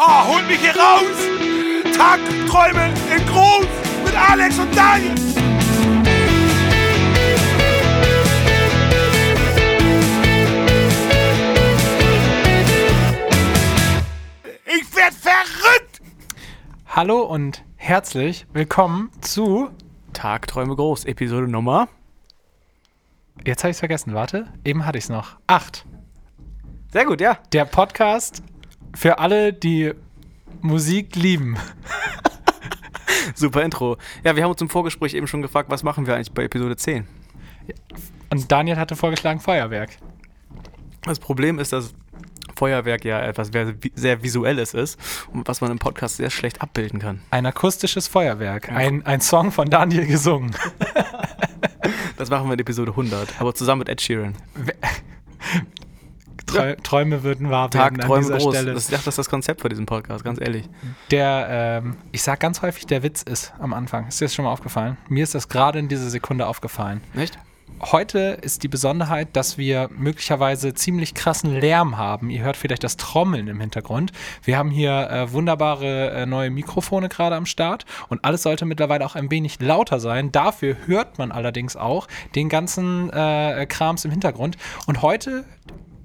Oh, holt mich hier raus! Tagträume in groß mit Alex und Daniel! Ich werd verrückt! Hallo und herzlich willkommen zu. Tagträume groß, Episode Nummer. Jetzt habe ich es vergessen, warte. Eben hatte ich es noch. Acht. Sehr gut, ja. Der Podcast für alle, die Musik lieben. Super Intro. Ja, wir haben uns im Vorgespräch eben schon gefragt, was machen wir eigentlich bei Episode 10? Und Daniel hatte vorgeschlagen Feuerwerk. Das Problem ist, dass Feuerwerk ja etwas sehr, Visuelles ist und was man im Podcast sehr schlecht abbilden kann. Ein akustisches Feuerwerk. Ein, ein Song von Daniel gesungen. Das machen wir in Episode 100, aber zusammen mit Ed Sheeran. Trä Träume würden wahr werden Tagträume an dieser groß. Stelle. Das, ich dachte, das ist das Konzept für diesen Podcast, ganz ehrlich. Der, ähm, ich sag ganz häufig, der Witz ist am Anfang. Ist dir das schon mal aufgefallen? Mir ist das gerade in dieser Sekunde aufgefallen. Nicht? Heute ist die Besonderheit, dass wir möglicherweise ziemlich krassen Lärm haben. Ihr hört vielleicht das Trommeln im Hintergrund. Wir haben hier äh, wunderbare äh, neue Mikrofone gerade am Start und alles sollte mittlerweile auch ein wenig lauter sein. Dafür hört man allerdings auch den ganzen äh, Krams im Hintergrund. Und heute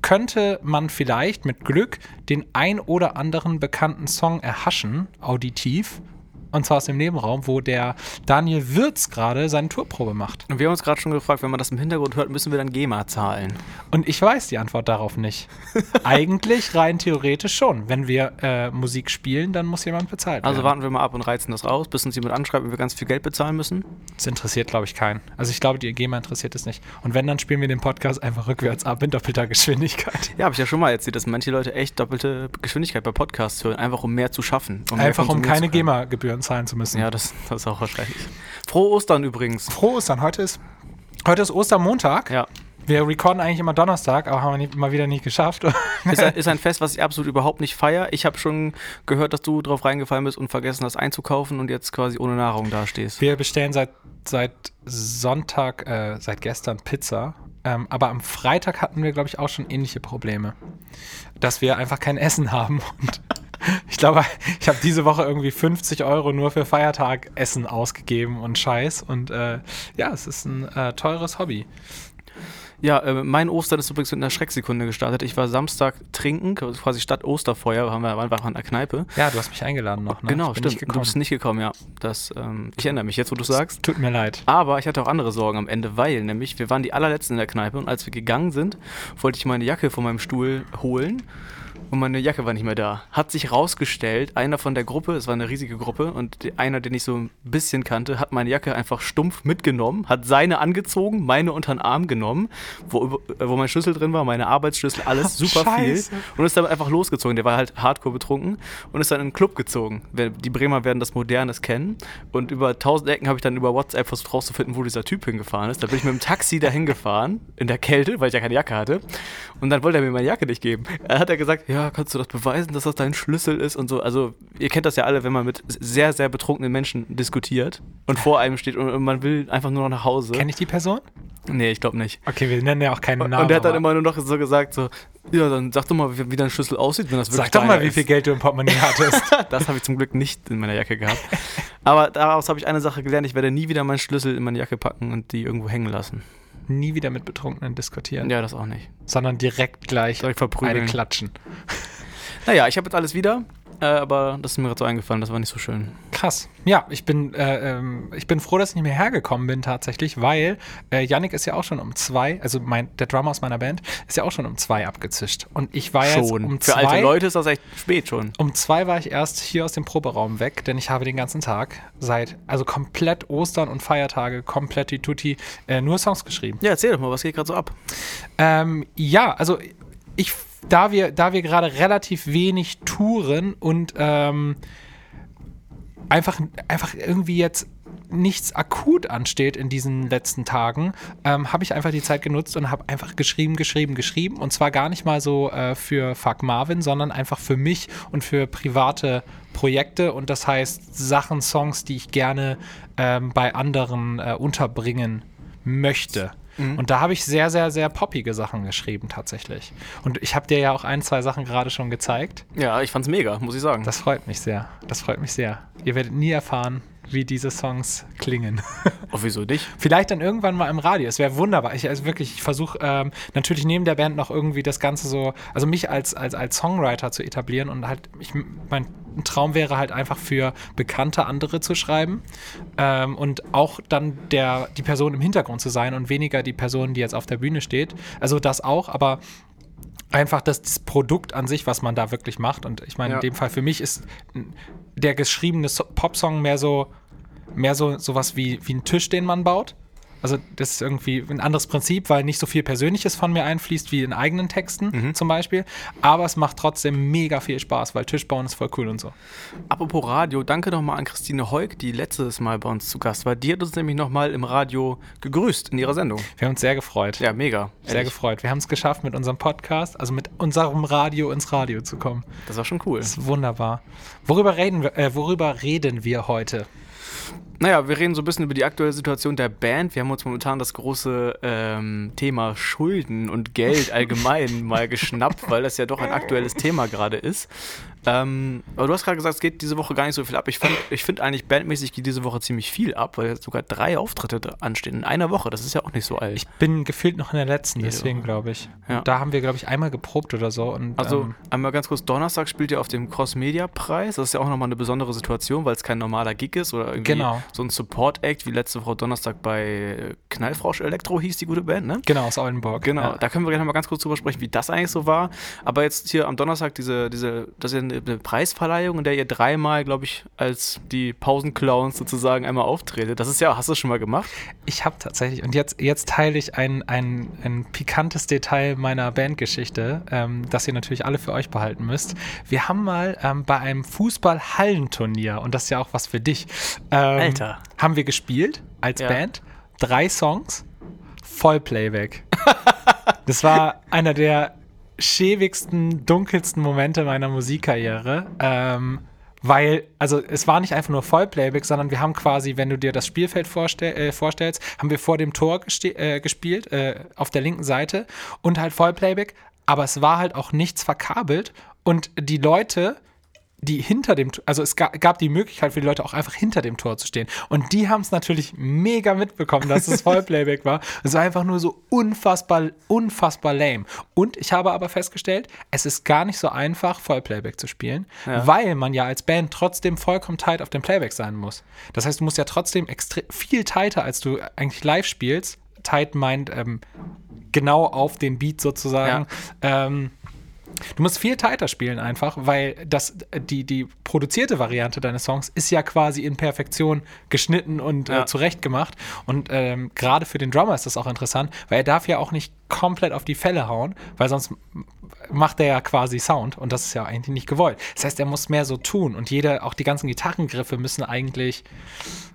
könnte man vielleicht mit Glück den ein oder anderen bekannten Song erhaschen, auditiv. Und zwar aus dem Nebenraum, wo der Daniel Wirz gerade seine Tourprobe macht. Und wir haben uns gerade schon gefragt, wenn man das im Hintergrund hört, müssen wir dann GEMA zahlen. Und ich weiß die Antwort darauf nicht. Eigentlich rein theoretisch schon. Wenn wir äh, Musik spielen, dann muss jemand bezahlt werden. Also warten wir mal ab und reizen das raus, bis uns jemand anschreibt, wenn wir ganz viel Geld bezahlen müssen. Das interessiert, glaube ich, keinen. Also ich glaube, die GEMA interessiert es nicht. Und wenn, dann spielen wir den Podcast einfach rückwärts ab in doppelter Geschwindigkeit. Ja, habe ich ja schon mal erzählt, dass manche Leute echt doppelte Geschwindigkeit bei Podcasts hören, einfach um mehr zu schaffen. Um Einfach um keine. GEMA-Gebühren zahlen zu müssen. Ja, das, das ist auch wahrscheinlich. Frohe Ostern übrigens. Frohe Ostern. Heute ist, heute ist Ostermontag. Ja. Wir recorden eigentlich immer Donnerstag, aber haben wir nicht, mal wieder nicht geschafft. Ist ein, ist ein Fest, was ich absolut überhaupt nicht feiere. Ich habe schon gehört, dass du drauf reingefallen bist und vergessen hast einzukaufen und jetzt quasi ohne Nahrung dastehst. Wir bestellen seit, seit Sonntag, äh, seit gestern Pizza. Ähm, aber am Freitag hatten wir, glaube ich, auch schon ähnliche Probleme. Dass wir einfach kein Essen haben. Und ich glaube, ich habe diese Woche irgendwie 50 Euro nur für Feiertag Essen ausgegeben und Scheiß. Und äh, ja, es ist ein äh, teures Hobby. Ja, äh, mein Ostern ist übrigens mit einer Schrecksekunde gestartet. Ich war Samstag trinken, quasi statt Osterfeuer, waren wir einfach in der Kneipe. Ja, du hast mich eingeladen noch, ne? Genau, Ich bin stimmt. Nicht Du gekommen. bist nicht gekommen, ja. Das, ähm, ich erinnere mich jetzt, wo du sagst. Tut mir leid. Aber ich hatte auch andere Sorgen am Ende, weil nämlich wir waren die allerletzten in der Kneipe und als wir gegangen sind, wollte ich meine Jacke von meinem Stuhl holen und meine Jacke war nicht mehr da. Hat sich rausgestellt, einer von der Gruppe, es war eine riesige Gruppe und einer, den ich so ein bisschen kannte, hat meine Jacke einfach stumpf mitgenommen, hat seine angezogen, meine unter den Arm genommen, wo, äh, wo mein Schlüssel drin war, meine Arbeitsschlüssel, alles super Scheiße. viel und ist dann einfach losgezogen. Der war halt hardcore betrunken und ist dann in einen Club gezogen. Die Bremer werden das Modernes kennen und über tausend Ecken habe ich dann über WhatsApp versucht rauszufinden, wo dieser Typ hingefahren ist. Da bin ich mit dem Taxi dahin gefahren, in der Kälte, weil ich ja keine Jacke hatte. Und dann wollte er mir meine Jacke nicht geben. Er hat er gesagt, ja, kannst du das beweisen, dass das dein Schlüssel ist und so. Also ihr kennt das ja alle, wenn man mit sehr, sehr betrunkenen Menschen diskutiert und vor einem steht und, und man will einfach nur noch nach Hause. Kenne ich die Person? Nee, ich glaube nicht. Okay, wir nennen ja auch keinen Namen. und er hat dann immer nur noch so gesagt, so, ja, dann sag doch mal, wie, wie dein Schlüssel aussieht, wenn das wirklich Sag doch mal, deiner wie viel ist. Geld du im Portemonnaie hattest. Das habe ich zum Glück nicht in meiner Jacke gehabt. Aber daraus habe ich eine Sache gelernt, ich werde nie wieder meinen Schlüssel in meine Jacke packen und die irgendwo hängen lassen. Nie wieder mit Betrunkenen diskutieren, Ja, das auch nicht. sondern direkt gleich Direkt eine verprügeln. klatschen. Naja, ich habe jetzt alles wieder, äh, aber das ist mir gerade so eingefallen, das war nicht so schön. Krass. Ja, ich bin, äh, ähm, ich bin froh, dass ich nicht mehr hergekommen bin tatsächlich, weil äh, Yannick ist ja auch schon um zwei, also mein, der Drummer aus meiner Band, ist ja auch schon um zwei abgezischt. Und ich war jetzt schon. um Für zwei. alte Leute ist das echt spät schon. Um zwei war ich erst hier aus dem Proberaum weg, denn ich habe den ganzen Tag seit, also komplett Ostern und Feiertage, komplett die Tutti, äh, nur Songs geschrieben. Ja, erzähl doch mal, was geht gerade so ab? Ähm, ja, also ich, da wir, da wir gerade relativ wenig touren und ähm, einfach, einfach irgendwie jetzt nichts akut ansteht in diesen letzten Tagen, ähm, habe ich einfach die Zeit genutzt und habe einfach geschrieben, geschrieben, geschrieben. Und zwar gar nicht mal so äh, für Fuck Marvin, sondern einfach für mich und für private Projekte. Und das heißt Sachen, Songs, die ich gerne ähm, bei anderen äh, unterbringen möchte. Und da habe ich sehr, sehr, sehr poppige Sachen geschrieben tatsächlich. Und ich habe dir ja auch ein, zwei Sachen gerade schon gezeigt. Ja, ich fand's mega, muss ich sagen. Das freut mich sehr. Das freut mich sehr. Ihr werdet nie erfahren, wie diese Songs klingen. oh, wieso nicht? Vielleicht dann irgendwann mal im Radio. Es wäre wunderbar. Ich also wirklich, ich versuche ähm, natürlich neben der Band noch irgendwie das Ganze so, also mich als, als, als Songwriter zu etablieren und halt, ich, mein Traum wäre halt einfach für bekannte andere zu schreiben ähm, und auch dann der, die Person im Hintergrund zu sein und weniger die Person, die jetzt auf der Bühne steht. Also das auch, aber einfach das, das Produkt an sich, was man da wirklich macht. Und ich meine, Ja. in dem Fall für mich ist der geschriebene So- Popsong mehr so, mehr so sowas wie, wie ein Tisch, den man baut. Also das ist irgendwie ein anderes Prinzip, weil nicht so viel Persönliches von mir einfließt wie in eigenen Texten Mhm. zum Beispiel. Aber es macht trotzdem mega viel Spaß, weil Tischbauen ist voll cool und so. Apropos Radio, danke nochmal an Christine Heuk, die letztes Mal bei uns zu Gast war. Die hat uns nämlich nochmal im Radio gegrüßt in ihrer Sendung. Wir haben uns sehr gefreut. Ja, mega. Sehr Ehrlich. gefreut. Wir haben es geschafft, mit unserem Podcast, also mit unserem Radio ins Radio zu kommen. Das war schon cool. Das ist wunderbar. Worüber reden wir, äh, worüber reden wir heute? Naja, wir reden so ein bisschen über die aktuelle Situation der Band. Wir haben uns momentan das große ähm, Thema Schulden und Geld allgemein mal geschnappt, weil das ja doch ein aktuelles Thema gerade ist. Ähm, aber du hast gerade gesagt, es geht diese Woche gar nicht so viel ab. Ich, fand- ich finde eigentlich bandmäßig geht diese Woche ziemlich viel ab, weil jetzt sogar drei Auftritte anstehen in einer Woche. Das ist ja auch nicht so alt. Ich bin gefühlt noch in der letzten, deswegen glaube ich. Ja. Da haben wir, glaube ich, einmal geprobt oder so. Und, Also ähm, einmal ganz kurz, Donnerstag spielt ihr auf dem Cross-Media-Preis. Das ist ja auch nochmal eine besondere Situation, weil es kein normaler Gig ist oder irgendwie Genau. so ein Support-Act, wie letzte Woche Donnerstag bei Knallfrausch Elektro hieß die gute Band, ne? genau, aus Oldenburg. Genau, Ja. da können wir gleich noch mal ganz kurz drüber sprechen, wie das eigentlich so war. Aber jetzt hier am Donnerstag diese, diese, das ist ja eine, eine Preisverleihung, in der ihr dreimal, glaube ich, als die Pausenclowns sozusagen einmal auftretet. Das ist ja, hast du schon mal gemacht? Ich habe tatsächlich, und jetzt, jetzt teile ich ein, ein, ein pikantes Detail meiner Bandgeschichte, ähm, das ihr natürlich alle für euch behalten müsst. Wir haben mal ähm, bei einem Fußball-Hallenturnier, und das ist ja auch was für dich, ähm, Alter. haben wir gespielt als Ja. Band. Drei Songs, Vollplayback. das war einer der schäbigsten, dunkelsten Momente meiner Musikkarriere. Ähm, weil, also es war nicht einfach nur Vollplayback, sondern wir haben quasi, wenn du dir das Spielfeld vorstell, äh, vorstellst, haben wir vor dem Tor äh, gespielt, äh, auf der linken Seite und halt Vollplayback, aber es war halt auch nichts verkabelt und die Leute, die hinter dem, also es ga, gab die Möglichkeit für die Leute auch einfach hinter dem Tor zu stehen. Und die haben es natürlich mega mitbekommen, dass es Vollplayback war. Es war einfach nur so unfassbar, unfassbar lame. Und ich habe aber festgestellt, es ist gar nicht so einfach, Vollplayback zu spielen, Ja. weil man ja als Band trotzdem vollkommen tight auf dem Playback sein muss. Das heißt, du musst ja trotzdem extrem viel tighter, als du eigentlich live spielst. Tight meint ähm, genau auf den Beat sozusagen. Ähm, Du musst viel tighter spielen einfach, weil das, die, die produzierte Variante deines Songs ist ja quasi in Perfektion geschnitten und Ja. äh, zurechtgemacht. Und ähm, gerade für den Drummer ist das auch interessant, weil er darf ja auch nicht komplett auf die Fälle hauen, weil sonst macht er ja quasi Sound und das ist ja eigentlich nicht gewollt. Das heißt, er muss mehr so tun und jeder, auch die ganzen Gitarrengriffe müssen eigentlich,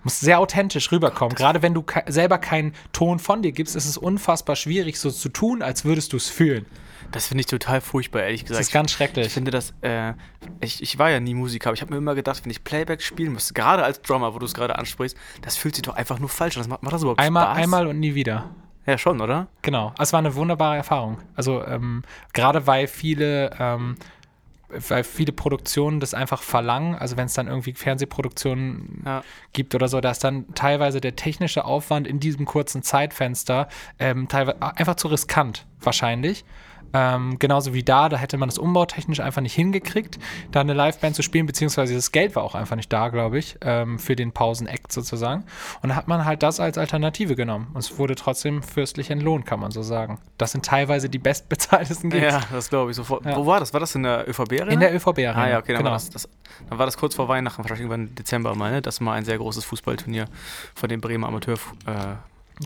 muss sehr authentisch rüberkommen. Gerade wenn du ke selber keinen Ton von dir gibst, ist es unfassbar schwierig, so zu tun, als würdest du es fühlen. Das finde ich total furchtbar, ehrlich gesagt. Das ist ganz schrecklich. Ich finde das, äh, ich, ich war ja nie Musiker, aber ich habe mir immer gedacht, wenn ich Playback spielen müsste, gerade als Drummer, wo du es gerade ansprichst, das fühlt sich doch einfach nur falsch an. Das macht, macht das überhaupt Einmal, Spaß? einmal und nie wieder. Ja, schon, oder? Genau. Es war eine wunderbare Erfahrung. Also ähm, gerade weil viele, ähm, weil viele Produktionen das einfach verlangen, also wenn es dann irgendwie Fernsehproduktionen Ja. gibt oder so, da ist dann teilweise der technische Aufwand in diesem kurzen Zeitfenster ähm, teilweise einfach zu riskant, wahrscheinlich. Ähm, genauso wie da, da hätte man das umbautechnisch einfach nicht hingekriegt, da eine Liveband zu spielen, beziehungsweise das Geld war auch einfach nicht da, glaube ich, ähm, für den Pausenakt sozusagen. Und da hat man halt das als Alternative genommen. Und es wurde trotzdem fürstlich entlohnt, kann man so sagen. Das sind teilweise die bestbezahltesten Gigs. Ja, das glaube ich sofort. Ja. Wo war das? War das in der ÖVB Arena? In der ÖVB Arena. Ah ja, okay, dann, genau. war das, das, dann war das kurz vor Weihnachten, wahrscheinlich irgendwann im Dezember mal, ne? Das war ein sehr großes Fußballturnier von den Bremer Amateur. Äh,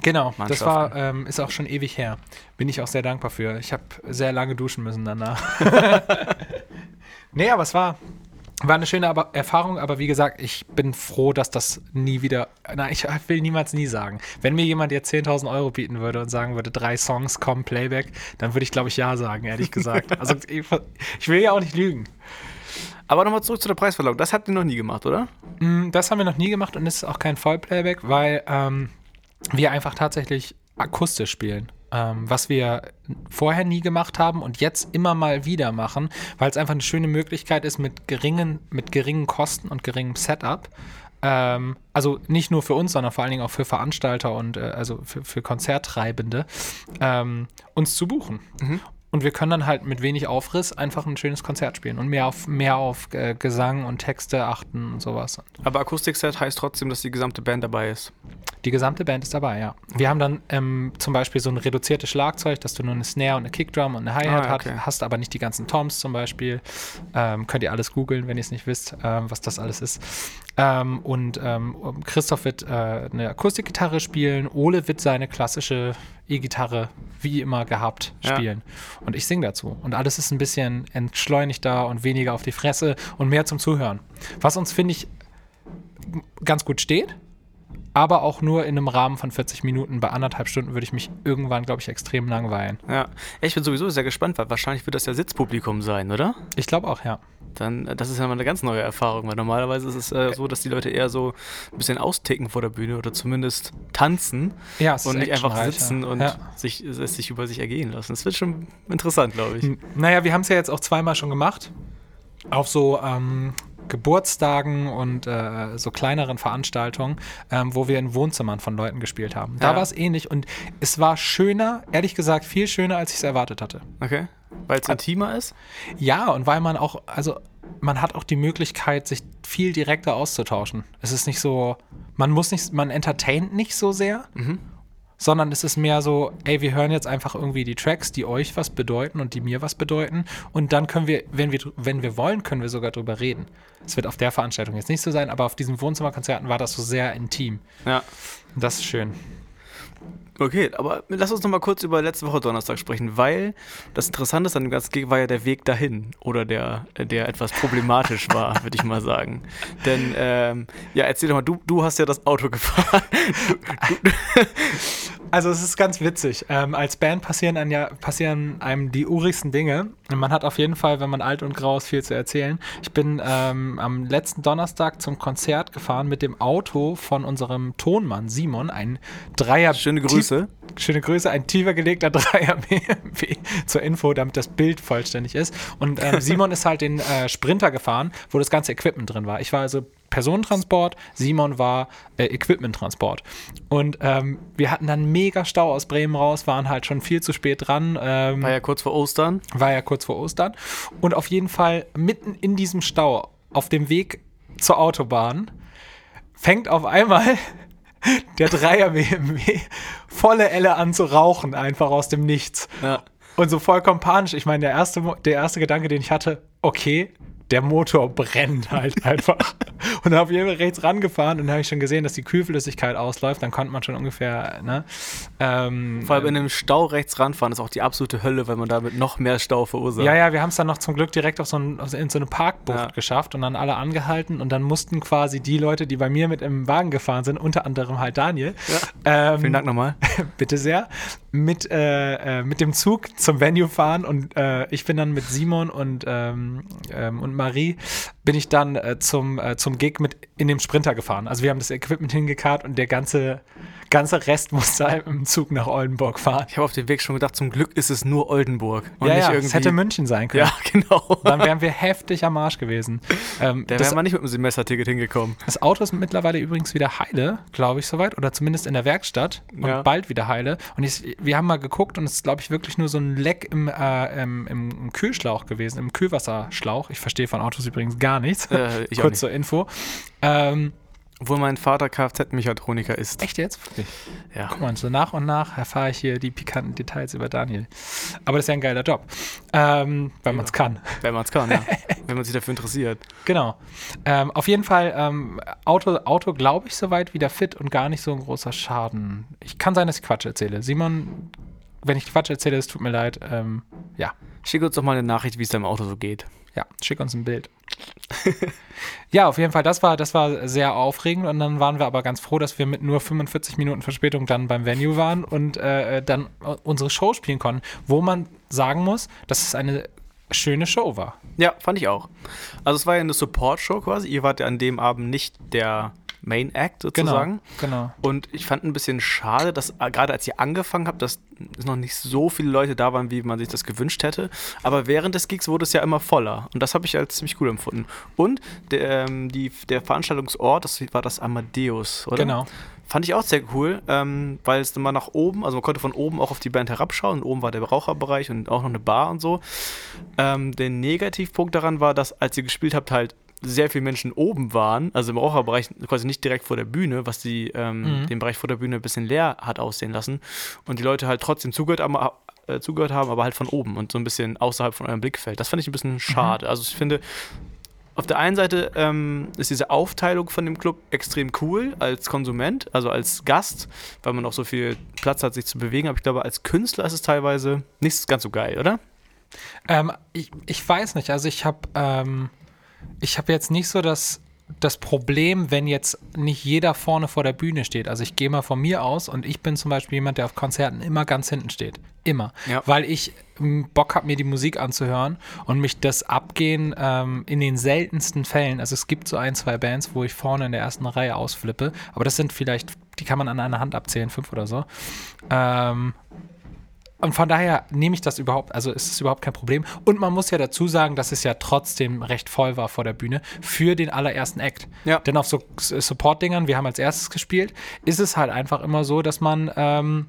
Genau, das war, ähm, ist auch schon ewig her. Bin ich auch sehr dankbar für. Ich habe sehr lange duschen müssen danach. nee, aber es war, war eine schöne aber Erfahrung, aber wie gesagt, ich bin froh, dass das nie wieder, na, ich will niemals nie sagen. Wenn mir jemand jetzt 10.000 Euro bieten würde und sagen würde, drei Songs kommen Playback, dann würde ich, glaube ich, ja sagen, ehrlich gesagt. Also ich, ich will ja auch nicht lügen. aber nochmal zurück zu der Preisverleihung. Das habt ihr noch nie gemacht, oder? Mm, Das haben wir noch nie gemacht und es ist auch kein Vollplayback, weil ähm, wir einfach tatsächlich akustisch spielen. Ähm, was wir vorher nie gemacht haben und jetzt immer mal wieder machen, weil es einfach eine schöne Möglichkeit ist, mit geringen, mit geringen Kosten und geringem Setup ähm, also nicht nur für uns, sondern vor allen Dingen auch für Veranstalter und äh, also für, für Konzerttreibende, ähm, uns zu buchen. Und wir können dann halt mit wenig Aufriss einfach ein schönes Konzert spielen und mehr auf, mehr auf äh, Gesang und Texte achten und sowas. Aber Akustikset heißt trotzdem, dass die gesamte Band dabei ist. Die gesamte Band ist dabei, ja. Wir haben dann ähm, zum Beispiel so ein reduziertes Schlagzeug, dass du nur eine Snare und eine Kickdrum und eine Hi-Hat Ah, okay. hat- hast, aber nicht die ganzen Toms zum Beispiel. Ähm, könnt ihr alles googeln, wenn ihr es nicht wisst, ähm, was das alles ist. Ähm, und ähm, Christoph wird äh, eine Akustikgitarre spielen, Ole wird seine klassische E-Gitarre wie immer gehabt Ja. spielen. Und ich singe dazu. Und alles ist ein bisschen entschleunigter und weniger auf die Fresse und mehr zum Zuhören. Was uns, finde ich, ganz gut steht, aber auch nur in einem Rahmen von 40 Minuten. Bei anderthalb Stunden würde ich mich irgendwann, glaube ich, extrem langweilen. Ja. Ich bin sowieso sehr gespannt, weil wahrscheinlich wird das ja Sitzpublikum sein, oder? Ich glaube auch, ja. Dann, äh, das ist ja mal eine ganz neue Erfahrung, weil normalerweise ist es äh, so, dass die Leute eher so ein bisschen austicken vor der Bühne oder zumindest tanzen Ja, und nicht einfach sitzen und Ja. sich, es sich über sich ergehen lassen. Das wird schon interessant, glaube ich. N- Naja, wir haben es ja jetzt auch zweimal schon gemacht. Auf so ähm, Geburtstagen und äh, so kleineren Veranstaltungen, ähm, wo wir in Wohnzimmern von Leuten gespielt haben. Da Ja. war es ähnlich und es war schöner, ehrlich gesagt, viel schöner, als ich es erwartet hatte. Okay. Weil es intimer ist? Ja, und weil man auch, also man hat auch die Möglichkeit, sich viel direkter auszutauschen. Es ist nicht so, man muss nicht, man entertaint nicht so sehr, sondern es ist mehr so, ey, wir hören jetzt einfach irgendwie die Tracks, die euch was bedeuten und die mir was bedeuten. Und dann können wir, wenn wir, wenn wir wollen, können wir sogar drüber reden. Es wird auf der Veranstaltung jetzt nicht so sein, aber auf diesen Wohnzimmerkonzerten war das so sehr intim. Ja. Das ist schön. Okay, aber lass uns noch mal kurz über letzte Woche Donnerstag sprechen, weil das Interessante an dem ganzen Gig war ja der Weg dahin oder der, der etwas problematisch war, würde ich mal sagen. Denn, ähm, ja, erzähl doch mal, du, du hast ja das Auto gefahren. Also es ist ganz witzig. Ähm, als Band passieren, einem ja, passieren einem die urigsten Dinge. Und man hat auf jeden Fall, wenn man alt und grau ist, viel zu erzählen. Ich bin ähm, am letzten Donnerstag zum Konzert gefahren mit dem Auto von unserem Tonmann Simon, ein Dreier. Schöne Grüße. Schöne Grüße, ein tiefer gelegter Dreier BMW zur Info, damit das Bild vollständig ist. Und ähm, Simon ist halt den äh, Sprinter gefahren, wo das ganze Equipment drin war. Ich war also Personentransport, Simon war äh, Equipmenttransport. Und ähm, wir hatten dann mega Stau aus Bremen raus, waren halt schon viel zu spät dran. Ähm, War ja kurz vor Ostern. war ja kurz vor Ostern. Und auf jeden Fall mitten in diesem Stau, auf dem Weg zur Autobahn, fängt auf einmal der Dreier BMW volle Elle an zu rauchen, einfach aus dem Nichts. Ja. Und so vollkommen panisch. Ich meine, der erste, der erste Gedanke, den ich hatte, okay, der Motor brennt halt einfach. Und dann habe ich rechts rangefahren und dann habe ich schon gesehen, dass die Kühlflüssigkeit ausläuft. Dann konnte man schon ungefähr, ne? Ähm, Vor allem in einem Stau rechts ranfahren ist auch die absolute Hölle, weil man damit noch mehr Stau verursacht. Ja, ja, wir haben es dann noch zum Glück direkt auf so ein, in so eine Parkbucht Ja. geschafft und dann alle angehalten und dann mussten quasi die Leute, die bei mir mit im Wagen gefahren sind, unter anderem halt Daniel, ähm, Vielen Dank nochmal. bitte sehr, mit, äh, äh, mit dem Zug zum Venue fahren und äh, ich bin dann mit Simon und, ähm, ähm, und démarrer bin ich dann äh, zum, äh, zum Gig mit in dem Sprinter gefahren. Also wir haben das Equipment hingekarrt und der ganze, ganze Rest musste im Zug nach Oldenburg fahren. Ich habe auf dem Weg schon gedacht, zum Glück ist es nur Oldenburg. Und ja, nicht ja, irgendwie. es hätte München sein können. ja, genau. Dann wären wir heftig am Arsch gewesen. Ähm, Da das, wäre man nicht mit dem Semesterticket hingekommen. das Auto ist mittlerweile übrigens wieder heile, glaube ich, soweit. Oder zumindest in der Werkstatt. Und Ja. bald wieder heile. Und ich, wir haben mal geguckt und es ist, glaube ich, wirklich nur so ein Leck im, äh, im, im, im Kühlschlauch gewesen, im Kühlwasserschlauch. Ich verstehe von Autos übrigens gar nichts. Äh, ich Kurz nicht. zur Info. Ähm, Obwohl mein Vater Kfz-Mechatroniker ist. echt jetzt? Wirklich? Ja. Guck mal, so nach und nach erfahre ich hier die pikanten Details über Daniel. Aber das ist ja ein geiler Job. Ähm, weil man es kann. Wenn man es kann, ja. Wenn man sich dafür interessiert. Genau. Ähm, auf jeden Fall, ähm, Auto, Auto glaube ich, soweit wieder fit und gar nicht so ein großer Schaden. Ich kann sein, dass ich Quatsch erzähle. Simon, wenn ich Quatsch erzähle, es tut mir leid. Ähm, ja, Schick uns doch mal eine Nachricht, wie es deinem Auto so geht. ja, schick uns ein Bild. Ja, auf jeden Fall, das war, das war sehr aufregend und dann waren wir aber ganz froh, dass wir mit nur 45 Minuten Verspätung dann beim Venue waren und äh, dann äh, unsere Show spielen konnten, wo man sagen muss, dass es eine schöne Show war. Ja, fand ich auch. Also es war ja eine Support-Show quasi. Ihr wart ja an dem Abend nicht der Main Act Genau, sozusagen. genau. Und ich fand ein bisschen schade, dass äh, gerade als ihr angefangen habt, dass noch nicht so viele Leute da waren, wie man sich das gewünscht hätte. Aber während des Gigs wurde es ja immer voller. Und das habe ich als ziemlich cool empfunden. Und der, ähm, die, der Veranstaltungsort, das war das Amadeus, oder? Genau. Fand ich auch sehr cool, ähm, weil es immer nach oben, also man konnte von oben auch auf die Band herabschauen. Und oben war der Raucherbereich und auch noch eine Bar und so. Ähm, der Negativpunkt daran war, dass als ihr gespielt habt, halt sehr viele Menschen oben waren, also im Raucherbereich quasi nicht direkt vor der Bühne, was die, ähm, Mhm. den Bereich vor der Bühne ein bisschen leer hat aussehen lassen. Und die Leute halt trotzdem zugehört haben, äh, zugehört haben, aber halt von oben und so ein bisschen außerhalb von eurem Blickfeld. Das fand ich ein bisschen schade. Also ich finde, auf der einen Seite ähm, ist diese Aufteilung von dem Club extrem cool als Konsument, also als Gast, weil man auch so viel Platz hat, sich zu bewegen. Aber ich glaube, als Künstler ist es teilweise nicht ganz so geil, oder? Ähm, ich, ich weiß nicht, also ich habe ähm, ich habe jetzt nicht so das, das Problem, wenn jetzt nicht jeder vorne vor der Bühne steht. Also ich gehe mal von mir aus und ich bin zum Beispiel jemand, der auf Konzerten immer ganz hinten steht. Immer. Ja. Weil ich m, Bock habe, mir die Musik anzuhören und mich das Abgehen ähm, in den seltensten Fällen, also es gibt so ein, zwei Bands, wo ich vorne in der ersten Reihe ausflippe, aber das sind vielleicht, die kann man an einer Hand abzählen, fünf oder so. Ähm, und von daher nehme ich das überhaupt, also ist es überhaupt kein Problem. Und man muss ja dazu sagen, dass es ja trotzdem recht voll war vor der Bühne für den allerersten Act. Ja. Denn auf so Support-Dingern, wir haben als erstes gespielt, ist es halt einfach immer so, dass man, ähm,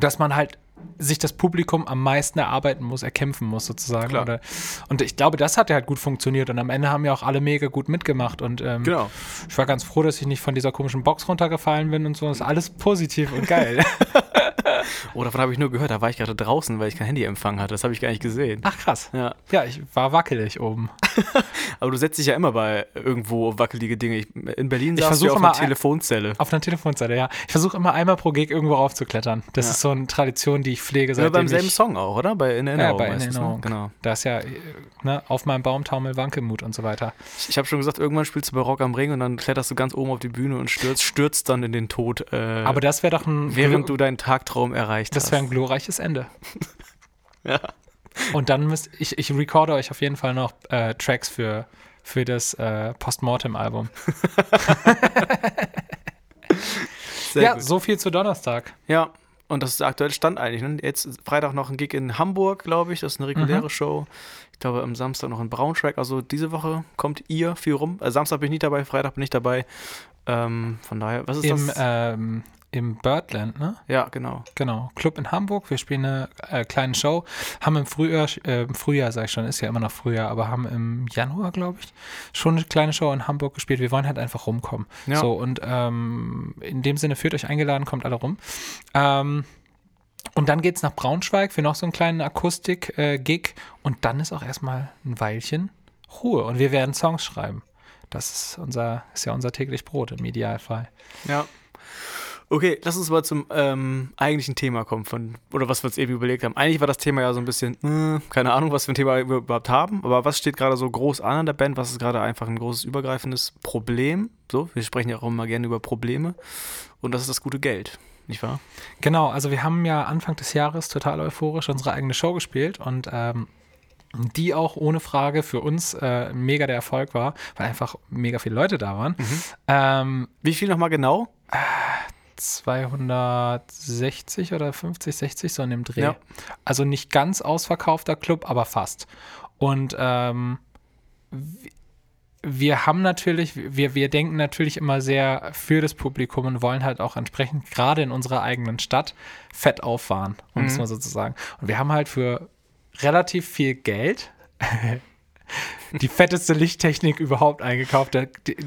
dass man halt sich das Publikum am meisten erarbeiten muss, erkämpfen muss sozusagen. Oder, und ich glaube, das hat ja halt gut funktioniert und am Ende haben ja auch alle mega gut mitgemacht und ähm, Genau. ich war ganz froh, dass ich nicht von dieser komischen Box runtergefallen bin und so. Das ist alles positiv und geil. Oh, davon habe ich nur gehört. Da war ich gerade draußen, weil ich kein Handyempfang hatte. Das habe ich gar nicht gesehen. Ach krass. Ja. Ja, ich war wackelig oben. Aber du setzt dich ja immer bei irgendwo wackelige Dinge. Ich, in Berlin Ich saß du ja versuche auf einer ein- Telefonzelle. Auf einer Telefonzelle, ja. Ich versuche immer einmal pro Gig irgendwo raufzuklettern. Das Ja. ist so eine Tradition, die ich pflege Ja, seitdem beim selben ich, Song auch, oder? Bei In Ja, Erinnerung. bei In es, Erinnerung. Ne? Genau. Da ist ja äh, ne, auf meinem Baumtaumel Wankelmut und so weiter. Ich, ich habe schon gesagt, irgendwann spielst du bei Rock am Ring und dann kletterst du ganz oben auf die Bühne und stürzt, stürzt dann in den Tod, äh, Aber das wäre doch ein, während du deinen Tagtraum erreicht das hast. wäre ein glorreiches Ende. Ja. Und dann müsst ich, ich recorde euch auf jeden Fall noch äh, Tracks für, für das äh, Postmortem-Album. Ja, gut. so viel zu Donnerstag. Ja, und das ist der aktuelle Stand eigentlich. Ne? Jetzt Freitag noch ein Gig in Hamburg, glaube ich. Das ist eine reguläre Mhm. Show. Ich glaube, am Samstag noch in Braunschweig. Also diese Woche kommt ihr viel rum. Äh, Samstag bin ich nicht dabei, Freitag bin ich dabei. Ähm, von daher, was ist Im, das? ähm, Im Birdland, ne? ja, genau. Genau, Club in Hamburg. Wir spielen eine äh, kleine Show. Haben im Frühjahr, äh, im Frühjahr sag ich schon, ist ja immer noch Frühjahr, aber haben im Januar, glaube ich, schon eine kleine Show in Hamburg gespielt. Wir wollen halt einfach rumkommen. Ja. So, und ähm, in dem Sinne fühlt euch eingeladen, kommt alle rum. Ähm, und dann geht's nach Braunschweig für noch so einen kleinen Akustik-Gig. und dann ist auch erstmal ein Weilchen Ruhe. Und wir werden Songs schreiben. Das ist unser, ist ja unser täglich Brot im Idealfall. Ja. Okay, lass uns mal zum ähm, eigentlichen Thema kommen, von, oder was wir uns eben überlegt haben. Eigentlich war das Thema ja so ein bisschen, äh, keine Ahnung, was für ein Thema wir überhaupt haben, aber was steht gerade so groß an an der Band? Was ist gerade einfach ein großes übergreifendes Problem? So, wir sprechen ja auch immer gerne über Probleme und das ist das gute Geld, nicht wahr? Genau, also wir haben ja Anfang des Jahres total euphorisch unsere eigene Show gespielt und ähm, die auch ohne Frage für uns äh, mega der Erfolg war, weil einfach mega viele Leute da waren. Ähm, Wie viel nochmal genau? 260 oder 50, 60 so in dem Dreh. Ja. Also nicht ganz ausverkaufter Club, aber fast. Und ähm, wir haben natürlich, wir, wir denken natürlich immer sehr für das Publikum und wollen halt auch entsprechend gerade in unserer eigenen Stadt fett auffahren, um es Mhm. mal so zu sagen. Und wir haben halt für relativ viel Geld die fetteste Lichttechnik überhaupt eingekauft,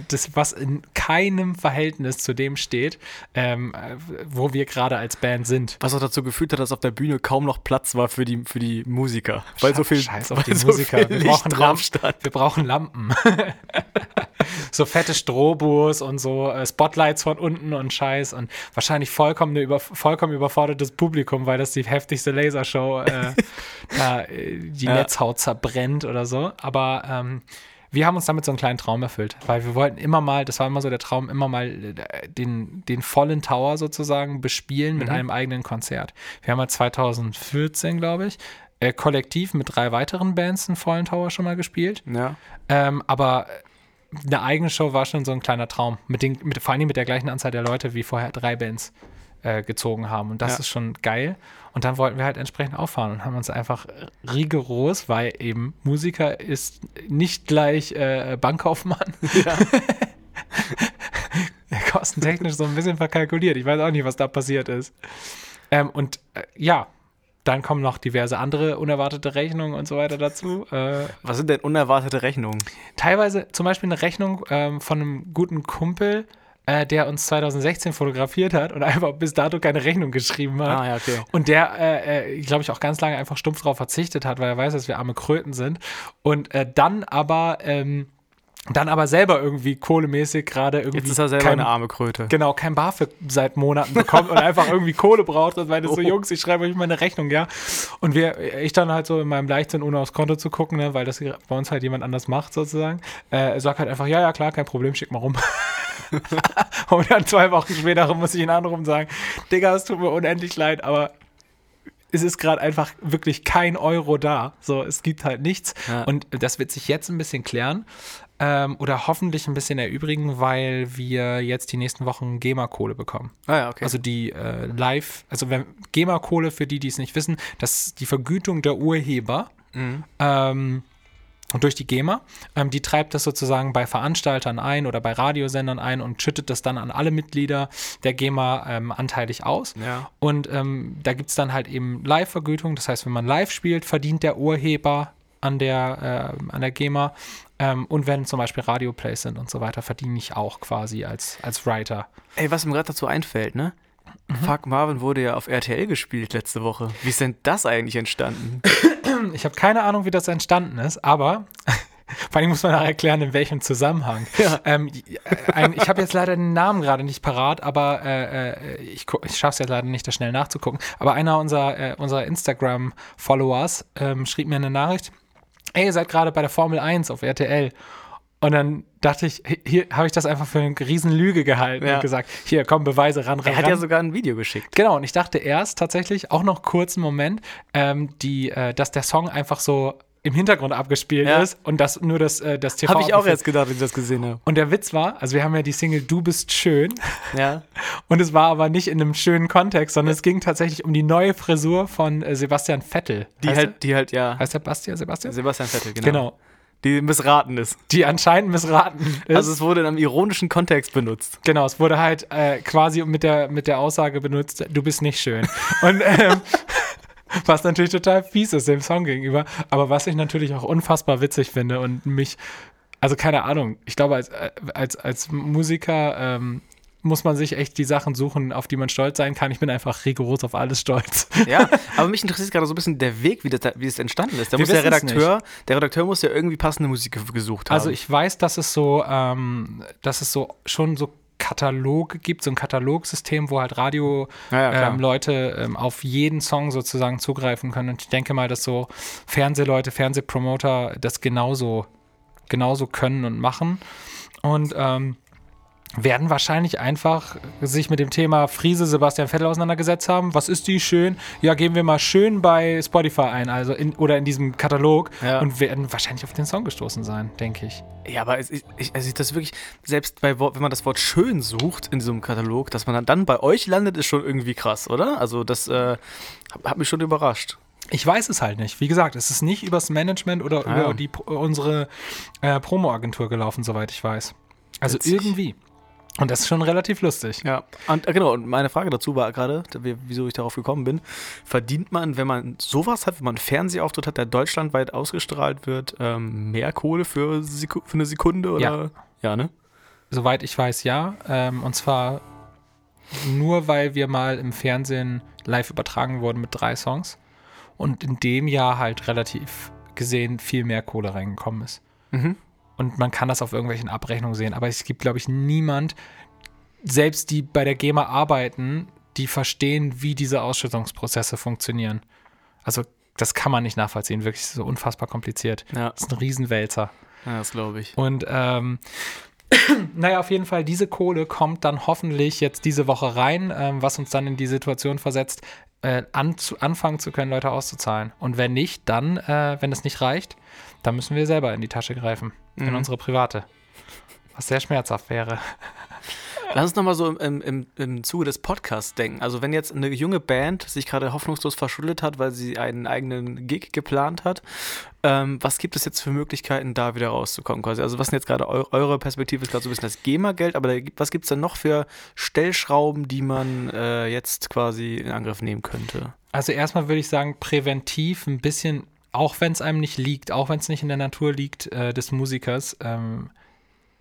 das, was in keinem Verhältnis zu dem steht, ähm, äh, wo wir gerade als Band sind. Was auch dazu geführt hat, dass auf der Bühne kaum noch Platz war für die, für die Musiker. Weil so viel, Scheiß auf die so Musiker. viel Wir brauchen, Lampen. wir brauchen Lampen. so fette Strobos und so äh, Spotlights von unten und Scheiß und wahrscheinlich vollkommen, über, vollkommen überfordertes Publikum, weil das die heftigste Lasershow äh, da, äh, die Ja. Netzhaut zerbrennt oder so. Aber ähm, wir haben uns damit so einen kleinen Traum erfüllt, weil wir wollten immer mal, das war immer so der Traum, immer mal äh, den, den vollen Tower sozusagen bespielen mit Mhm. einem eigenen Konzert. Wir haben ja 2014, glaube ich, äh, kollektiv mit drei weiteren Bands einen vollen Tower schon mal gespielt. Ja. Ähm, aber eine eigene Show war schon so ein kleiner Traum. Mit den, mit, vor allem mit der gleichen Anzahl der Leute, wie vorher drei Bands äh, gezogen haben. Und das Ja. ist schon geil. Und dann wollten wir halt entsprechend auffahren und haben uns einfach rigoros, weil eben Musiker ist nicht gleich äh, Bankkaufmann. Kostentechnisch so ein bisschen verkalkuliert. Ich weiß auch nicht, was da passiert ist. Ähm, und äh, ja, dann kommen noch diverse andere unerwartete Rechnungen und so weiter dazu. Äh, Was sind denn unerwartete Rechnungen? teilweise zum Beispiel eine Rechnung ähm, von einem guten Kumpel, äh, der uns 2016 fotografiert hat und einfach bis dato keine Rechnung geschrieben hat. Ah, ja, okay. Und der, äh, äh, glaube ich, auch ganz lange einfach stumpf darauf verzichtet hat, weil er weiß, dass wir arme Kröten sind. Und äh, dann aber, ähm, dann aber selber irgendwie kohlemäßig gerade irgendwie. Jetzt ist er selber kein, eine arme Kröte. Genau, kein BAföG seit Monaten bekommt und einfach irgendwie Kohle braucht und meinte so, Oh. Jungs, ich schreibe euch mal eine Rechnung, ja. Und wir, ich dann halt so in meinem Leichtsinn, ohne aufs Konto zu gucken, ne, weil das bei uns halt jemand anders macht sozusagen, äh, sag halt einfach, ja, ja, klar, kein Problem, schick mal rum. und dann zwei Wochen später muss ich ihn anrufen und sagen, Digga, es tut mir unendlich leid, aber es ist gerade einfach wirklich kein Euro da. So, es gibt halt nichts. Ja. Und das wird sich jetzt ein bisschen klären ähm, oder hoffentlich ein bisschen erübrigen, weil wir jetzt die nächsten Wochen GEMA-Kohle bekommen. Ah, ja, okay. Also die äh, Live, also wenn GEMA-Kohle, für die, die es nicht wissen, das ist die Vergütung der Urheber. Mhm. Ähm, und durch die GEMA, ähm, die treibt das sozusagen bei Veranstaltern ein oder bei Radiosendern ein und schüttet das dann an alle Mitglieder der GEMA ähm, anteilig aus. Ja. Und ähm, da gibt es dann halt eben Live-Vergütung. Das heißt, wenn man live spielt, verdient der Urheber an der, äh, an der GEMA. Ähm, und wenn zum Beispiel Radioplays sind und so weiter, verdiene ich auch quasi als, als Writer. Ey, was mir gerade dazu einfällt, ne? Mhm. Fuck Marvin wurde ja auf RTL gespielt letzte Woche. Wie ist denn das eigentlich entstanden? Ich habe keine Ahnung, wie das entstanden ist, aber vor allem muss man auch erklären, in welchem Zusammenhang. Ja. Ähm, ein, ich habe jetzt leider den Namen gerade nicht parat, aber äh, äh, ich, ich schaffe es jetzt leider nicht, das schnell nachzugucken. Aber einer unserer, äh, unserer Instagram-Followers ähm, schrieb mir eine Nachricht, ey, ihr seid gerade bei der Formel 1 auf RTL. Und dann dachte ich, hi- hier habe ich das einfach für eine Riesenlüge gehalten Ja. und gesagt, hier, komm, Beweise ran, ran, Er hat ran. ja sogar ein Video geschickt. Genau, und ich dachte erst tatsächlich, auch noch kurz einen Moment, ähm, die, äh, dass der Song einfach so im Hintergrund abgespielt Ja. ist und dass nur das, äh, das TV Habe ich auch erst gedacht, als ich das gesehen habe. Und der Witz war, also wir haben ja die Single Du bist schön Ja. und es war aber nicht in einem schönen Kontext, sondern es ging tatsächlich um die neue Frisur von äh, Sebastian Vettel. Die heißt halt, die halt, ja. heißt der Bastian Sebastian? Sebastian Vettel, genau. Genau. Die missraten ist. Die anscheinend missraten ist. Also es wurde in einem ironischen Kontext benutzt. Genau, es wurde halt äh, quasi mit der, mit der Aussage benutzt, du bist nicht schön. Und ähm, was natürlich total fies ist dem Song gegenüber, aber was ich natürlich auch unfassbar witzig finde und mich, also keine Ahnung, ich glaube, als, äh, als, als Musiker ähm, muss man sich echt die Sachen suchen, auf die man stolz sein kann. Ich bin einfach rigoros auf alles stolz. Ja, aber mich interessiert gerade so ein bisschen der Weg, wie das, da- wie es entstanden ist. Da muss der Redakteur, der Redakteur muss ja irgendwie passende Musik ge- gesucht haben. Also ich weiß, dass es so, ähm, dass es so schon so Kataloge gibt, so ein Katalogsystem, wo halt Radio Ja, ja, ähm, ähm, auf jeden Song sozusagen zugreifen können. Und ich denke mal, dass so Fernsehleute, Fernsehpromoter das genauso, genauso können und machen. Und ähm, werden wahrscheinlich einfach sich mit dem Thema Friese Sebastian Vettel auseinandergesetzt haben. Was ist die schön? Ja, geben wir mal schön bei Spotify ein, also in, oder in diesem Katalog Ja. und werden wahrscheinlich auf den Song gestoßen sein, denke ich. Ja, aber es, ich, ich, also das wirklich, selbst bei Wort, wenn man das Wort schön sucht in diesem Katalog, dass man dann, bei euch landet, ist schon irgendwie krass, oder? Also das äh, hat, mich schon überrascht. Ich weiß es halt nicht. Wie gesagt, es ist nicht übers Management oder Ah, ja. über die, unsere äh, Promo-Agentur gelaufen, soweit ich weiß. Also Witzig. irgendwie. Und das ist schon relativ lustig. Ja. Und, äh, genau, und meine Frage dazu war gerade, wieso ich darauf gekommen bin, verdient man, wenn man sowas hat, wenn man einen Fernsehauftritt hat, der deutschlandweit ausgestrahlt wird, ähm, mehr Kohle für, Seku für eine Sekunde? Oder? Ja. Ja, ne? Soweit ich weiß, ja. Ähm, und zwar nur, weil wir mal im Fernsehen live übertragen wurden mit drei Songs. Und in dem Jahr halt relativ gesehen viel mehr Kohle reingekommen ist. Mhm. Und man kann das auf irgendwelchen Abrechnungen sehen. Aber es gibt, glaube ich, niemand, selbst die bei der GEMA arbeiten, die verstehen, wie diese Ausschüttungsprozesse funktionieren. Also das kann man nicht nachvollziehen. Wirklich so unfassbar kompliziert. Ja, Das ist ein Riesenwälzer. ja das glaube ich. Und ähm, naja, auf jeden Fall, diese Kohle kommt dann hoffentlich jetzt diese Woche rein, ähm, was uns dann in die Situation versetzt, äh, an, zu, anfangen zu können, Leute auszuzahlen. Und wenn nicht, dann, äh, wenn es nicht reicht, dann müssen wir selber in die Tasche greifen, in Mhm. unsere private. Was sehr schmerzhaft wäre. Lass uns nochmal so im, im, im Zuge des Podcasts denken. Also wenn jetzt eine junge Band sich gerade hoffnungslos verschuldet hat, weil sie einen eigenen Gig geplant hat, ähm, was gibt es jetzt für Möglichkeiten, da wieder rauszukommen quasi? Also was sind jetzt gerade eu eure Perspektive? Ist gerade so ein bisschen das GEMA-Geld, aber da, was gibt es denn noch für Stellschrauben, die man äh, jetzt quasi in Angriff nehmen könnte? Also erstmal würde ich sagen, präventiv ein bisschen, auch wenn es einem nicht liegt, auch wenn es nicht in der Natur liegt äh, des Musikers, ähm,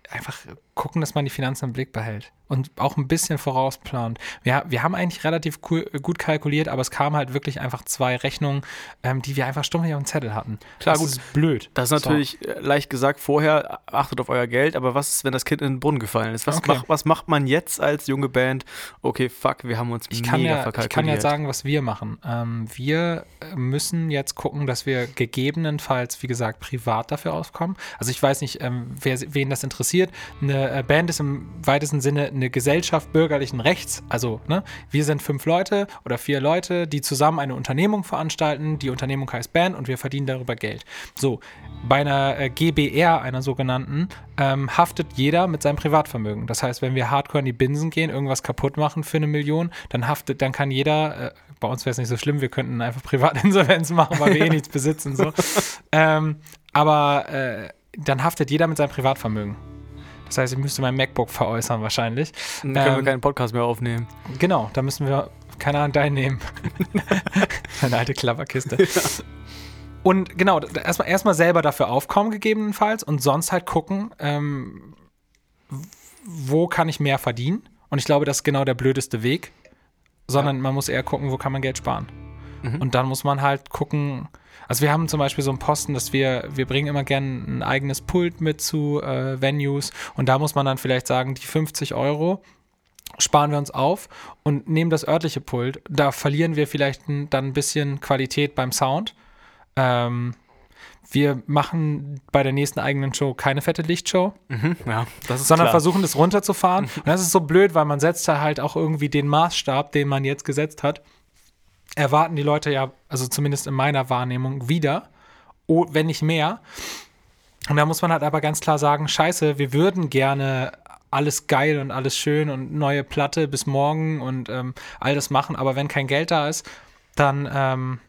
einfach gucken, dass man die Finanzen im Blick behält und auch ein bisschen vorausplant. Wir, wir haben eigentlich relativ cool, gut kalkuliert, aber es kamen halt wirklich einfach zwei Rechnungen, ähm, die wir einfach stumpf auf dem Zettel hatten. Klar, das gut. ist blöd. Das ist natürlich äh, leicht gesagt vorher, achtet auf euer Geld, aber was ist, wenn das Kind in den Brunnen gefallen ist? Was, Okay. mach, was macht man jetzt als junge Band? Okay, fuck, wir haben uns Ich kann, mega ja, verkalkuliert. ich kann ja sagen, was wir machen. Ähm, wir äh, müssen jetzt gucken, dass wir gegebenenfalls, wie gesagt, privat dafür auskommen. Also ich weiß nicht, ähm, wer, wen das interessiert. Eine äh, Band ist im weitesten Sinne eine Gesellschaft bürgerlichen Rechts. Also ne, wir sind fünf Leute oder vier Leute, die zusammen eine Unternehmung veranstalten. Die Unternehmung heißt Band und wir verdienen darüber Geld. So, bei einer äh, GBR, einer sogenannten, ähm, haftet jeder mit seinem Privatvermögen. Das heißt, wenn wir hardcore in die Binsen gehen, irgendwas kaputt machen für eine Million, dann haftet, dann kann jeder, äh, bei uns wäre es nicht so schlimm, wir könnten einfach Privatinsolvenz machen, weil wir eh nichts besitzen. So. Ähm, aber äh, dann haftet jeder mit seinem Privatvermögen. Das heißt, ich müsste mein MacBook veräußern wahrscheinlich. Dann können wir Ähm, keinen Podcast mehr aufnehmen. Genau, da müssen wir, keine Ahnung, deinen nehmen. Eine alte Klapperkiste. Und genau, erstmal erstmal selber dafür aufkommen, gegebenenfalls, und sonst halt gucken, ähm, wo kann ich mehr verdienen. Und ich glaube, das ist genau der blödeste Weg. Sondern man muss eher gucken, wo kann man Geld sparen. Und dann muss man halt gucken. Also wir haben zum Beispiel so einen Posten, dass wir, wir bringen immer gerne ein eigenes Pult mit zu äh, Venues und da muss man dann vielleicht sagen, die 50 Euro sparen wir uns auf und nehmen das örtliche Pult. Da verlieren wir vielleicht dann ein bisschen Qualität beim Sound. Ähm, wir machen bei der nächsten eigenen Show keine fette Lichtshow, Mhm, ja, sondern klar. versuchen das runterzufahren. Und das ist so blöd, weil man setzt da halt auch irgendwie den Maßstab, den man jetzt gesetzt hat, erwarten die Leute ja, also zumindest in meiner Wahrnehmung, wieder, oh, wenn nicht mehr. Und da muss man halt aber ganz klar sagen, scheiße, wir würden gerne alles geil und alles schön und neue Platte bis morgen und ähm, all das machen, aber wenn kein Geld da ist, dann, ähm,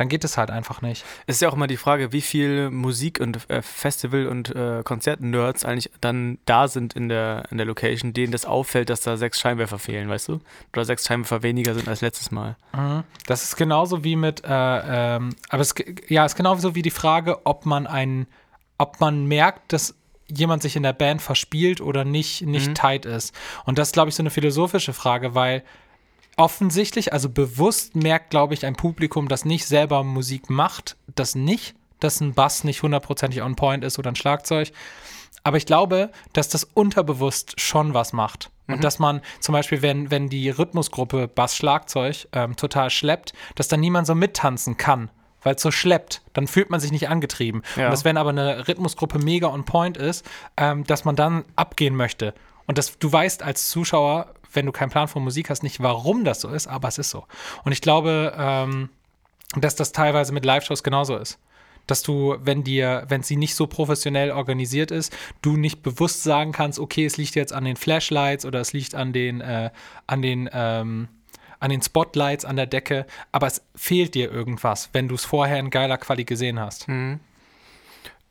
dann geht es halt einfach nicht. Es ist ja auch immer die Frage, wie viel Musik- und äh, Festival- und äh, Konzert-Nerds eigentlich dann da sind in der, in der Location, denen das auffällt, dass da sechs Scheinwerfer fehlen, weißt du? Oder sechs Scheinwerfer weniger sind als letztes Mal. Das ist genauso wie mit, äh, ähm, aber es, ja, ist genauso wie die Frage, ob man ein, ob man merkt, dass jemand sich in der Band verspielt oder nicht, nicht tight ist. Und das ist, glaube ich, so eine philosophische Frage, weil offensichtlich, also bewusst merkt, glaube ich, ein Publikum, das nicht selber Musik macht, das nicht, dass ein Bass nicht hundertprozentig on point ist oder ein Schlagzeug. Aber ich glaube, dass das unterbewusst schon was macht. Und dass man zum Beispiel, wenn, wenn die Rhythmusgruppe Bass-Schlagzeug ähm, total schleppt, dass dann niemand so mittanzen kann, weil es so schleppt. Dann fühlt man sich nicht angetrieben. Ja. Und dass, wenn aber eine Rhythmusgruppe mega on point ist, ähm, dass man dann abgehen möchte. Und das, du weißt als Zuschauer, wenn du keinen Plan von Musik hast, nicht, warum das so ist, aber es ist so. Und ich glaube, ähm, dass das teilweise mit Live-Shows genauso ist. Dass du, wenn dir, wenn sie nicht so professionell organisiert ist, du nicht bewusst sagen kannst, okay, es liegt jetzt an den Flashlights oder es liegt an den, äh, an den, ähm, an den Spotlights an der Decke, aber es fehlt dir irgendwas, wenn du es vorher in geiler Quali gesehen hast.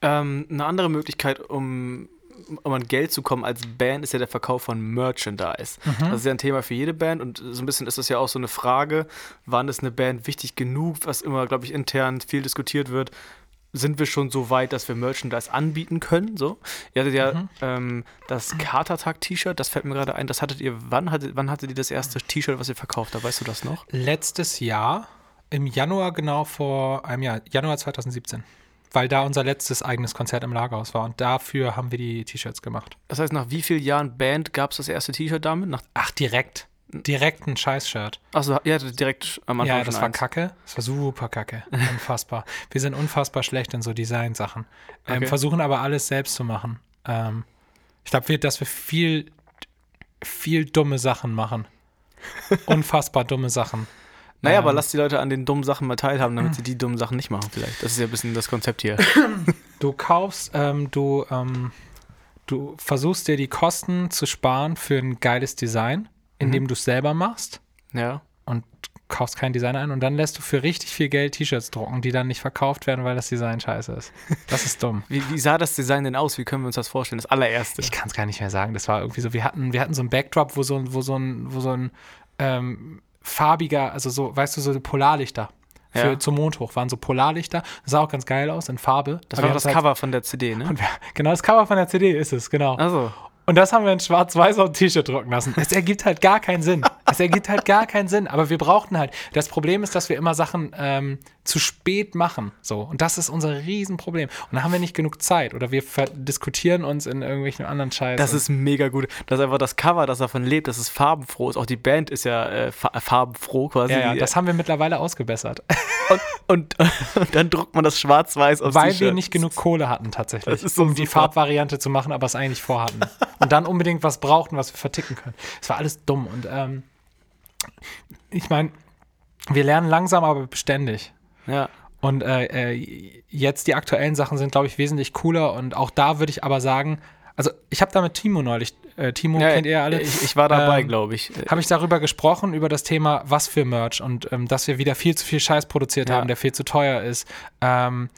Ähm, eine andere Möglichkeit, um, um an Geld zu kommen als Band, ist ja der Verkauf von Merchandise. Das ist ja ein Thema für jede Band und so ein bisschen ist das ja auch so eine Frage, wann ist eine Band wichtig genug, was immer, glaube ich, intern viel diskutiert wird. Sind wir schon so weit, dass wir Merchandise anbieten können? So, ihr hattet ja ähm, das Katertag-T-Shirt, das fällt mir gerade ein. Das hattet ihr, wann hattet, wann hattet ihr das erste T-Shirt, was ihr verkauft habt? Weißt du das noch? Letztes Jahr, im Januar, genau vor einem Jahr, Januar 2017, weil da unser letztes eigenes Konzert im Lagerhaus war und dafür haben wir die T-Shirts gemacht. Das heißt, nach wie vielen Jahren Band gab es das erste T-Shirt damit? Nach, Ach, direkt. Direkt ein Scheiß-Shirt. achso, ihr hattet direkt am Anfang Ja, das war eins. kacke. Das war super kacke. Unfassbar. Wir sind unfassbar schlecht in so Designsachen. Ähm, Okay. Versuchen aber alles selbst zu machen. Ähm, ich glaube, dass wir viel, viel dumme Sachen machen. Unfassbar dumme Sachen. Naja, Ähm, aber lass die Leute an den dummen Sachen mal teilhaben, damit sie die dummen Sachen nicht machen vielleicht. Das ist ja ein bisschen das Konzept hier. Du kaufst, ähm, du, ähm, du versuchst dir die Kosten zu sparen für ein geiles Design, indem du es selber machst Ja. und kaufst kein Design ein und dann lässt du für richtig viel Geld T-Shirts drucken, die dann nicht verkauft werden, weil das Design scheiße ist. Das ist dumm. Wie, wie sah das Design denn aus? Wie können wir uns das vorstellen? Das allererste. Ich kann es gar nicht mehr sagen. Das war irgendwie so, wir hatten, wir hatten so ein Backdrop, wo so ein, wo so ein, wo so ein ähm, farbiger, also so, weißt du, so Polarlichter. Für, Ja. Zum Mond hoch waren so Polarlichter. Das sah auch ganz geil aus in Farbe. das war das halt- Cover von der CD, ne? Wir, genau, das Cover von der CD ist es, genau. Also, Und das haben wir in schwarz-weiß auf ein T-Shirt drucken lassen. Es ergibt halt gar keinen Sinn. Es ergibt halt gar keinen Sinn. Aber wir brauchten halt. Das Problem ist, dass wir immer Sachen ähm, zu spät machen. So. Und das ist unser Riesenproblem. Und dann haben wir nicht genug Zeit. Oder wir diskutieren uns in irgendwelchen anderen Scheiß. das ist mega gut. Das ist einfach das Cover, das davon lebt, dass es farbenfroh ist. Auch die Band ist ja äh, fa farbenfroh quasi. ja, ja, das haben wir mittlerweile ausgebessert. und, und, und dann druckt man das schwarz-weiß aufs Weil wir nicht genug Kohle hatten tatsächlich, ist so um die super. Farbvariante zu machen, aber es eigentlich vorhatten. Und dann unbedingt was brauchten, was wir verticken können. Es war alles dumm. Und ähm, ich meine, wir lernen langsam, aber beständig. Ja. Und äh, äh, jetzt die aktuellen Sachen sind, glaube ich, wesentlich cooler. Und auch da würde ich aber sagen, also ich habe da mit Timo neulich, äh, Timo ja kennt ihr alle, Ich, ich war dabei, Ähm, glaube ich. Habe ich darüber gesprochen, über das Thema, was für Merch und ähm, dass wir wieder viel zu viel Scheiß produziert Ja. haben, der viel zu teuer ist. Ähm,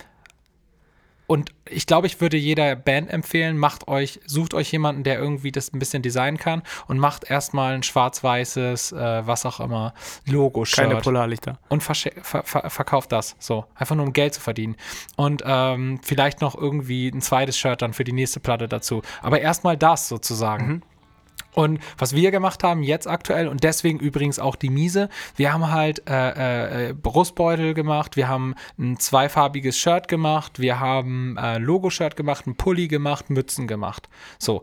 und ich glaube, ich würde jeder Band empfehlen, macht euch, sucht euch jemanden, der irgendwie das ein bisschen designen kann und macht erstmal ein schwarz-weißes, äh, was auch immer, Keine Logo-Shirt Polarlichter. und ver ver verkauft das. So. Einfach nur um Geld zu verdienen. Und ähm, vielleicht noch irgendwie ein zweites Shirt dann für die nächste Platte dazu. Aber erstmal das sozusagen. Und was wir gemacht haben jetzt aktuell und deswegen übrigens auch die Miese, wir haben halt äh, äh, Brustbeutel gemacht, wir haben ein zweifarbiges Shirt gemacht, wir haben äh, Logo-Shirt gemacht, ein Pulli gemacht, Mützen gemacht. So,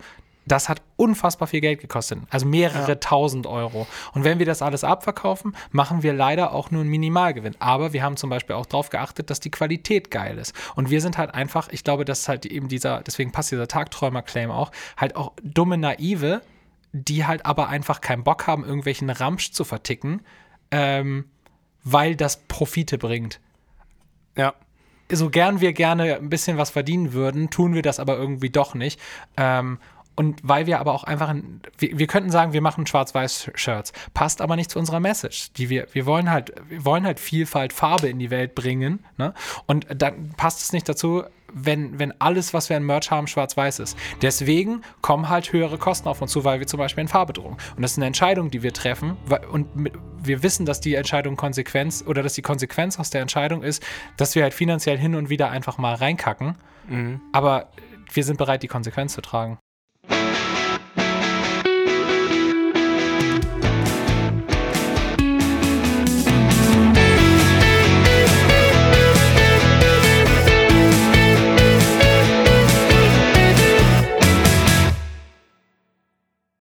das hat unfassbar viel Geld gekostet, also mehrere tausend Euro. Und wenn wir das alles abverkaufen, machen wir leider auch nur einen Minimalgewinn. Aber wir haben zum Beispiel auch darauf geachtet, dass die Qualität geil ist. Und wir sind halt einfach, ich glaube, dass halt eben dieser, deswegen passt dieser Tagträumer-Claim auch, halt auch dumme Naive, die halt aber einfach keinen Bock haben, irgendwelchen Ramsch zu verticken, ähm, weil das Profite bringt. Ja. So gern wir gerne ein bisschen was verdienen würden, tun wir das aber irgendwie doch nicht. Ähm, und weil wir aber auch einfach, ein, wir, wir könnten sagen, wir machen Schwarz-Weiß-Shirts, passt aber nicht zu unserer Message. Die wir, wir wollen halt, wir wollen halt Vielfalt, Farbe in die Welt bringen. Ne? Und dann passt es nicht dazu, wenn, wenn alles, was wir an Merch haben, schwarz-weiß ist. Deswegen kommen halt höhere Kosten auf uns zu, weil wir zum Beispiel in Farbe drucken. Und das ist eine Entscheidung, die wir treffen. Und wir wissen, dass die Entscheidung Konsequenz oder dass die Konsequenz aus der Entscheidung ist, dass wir halt finanziell hin und wieder einfach mal reinkacken. Aber wir sind bereit, die Konsequenz zu tragen.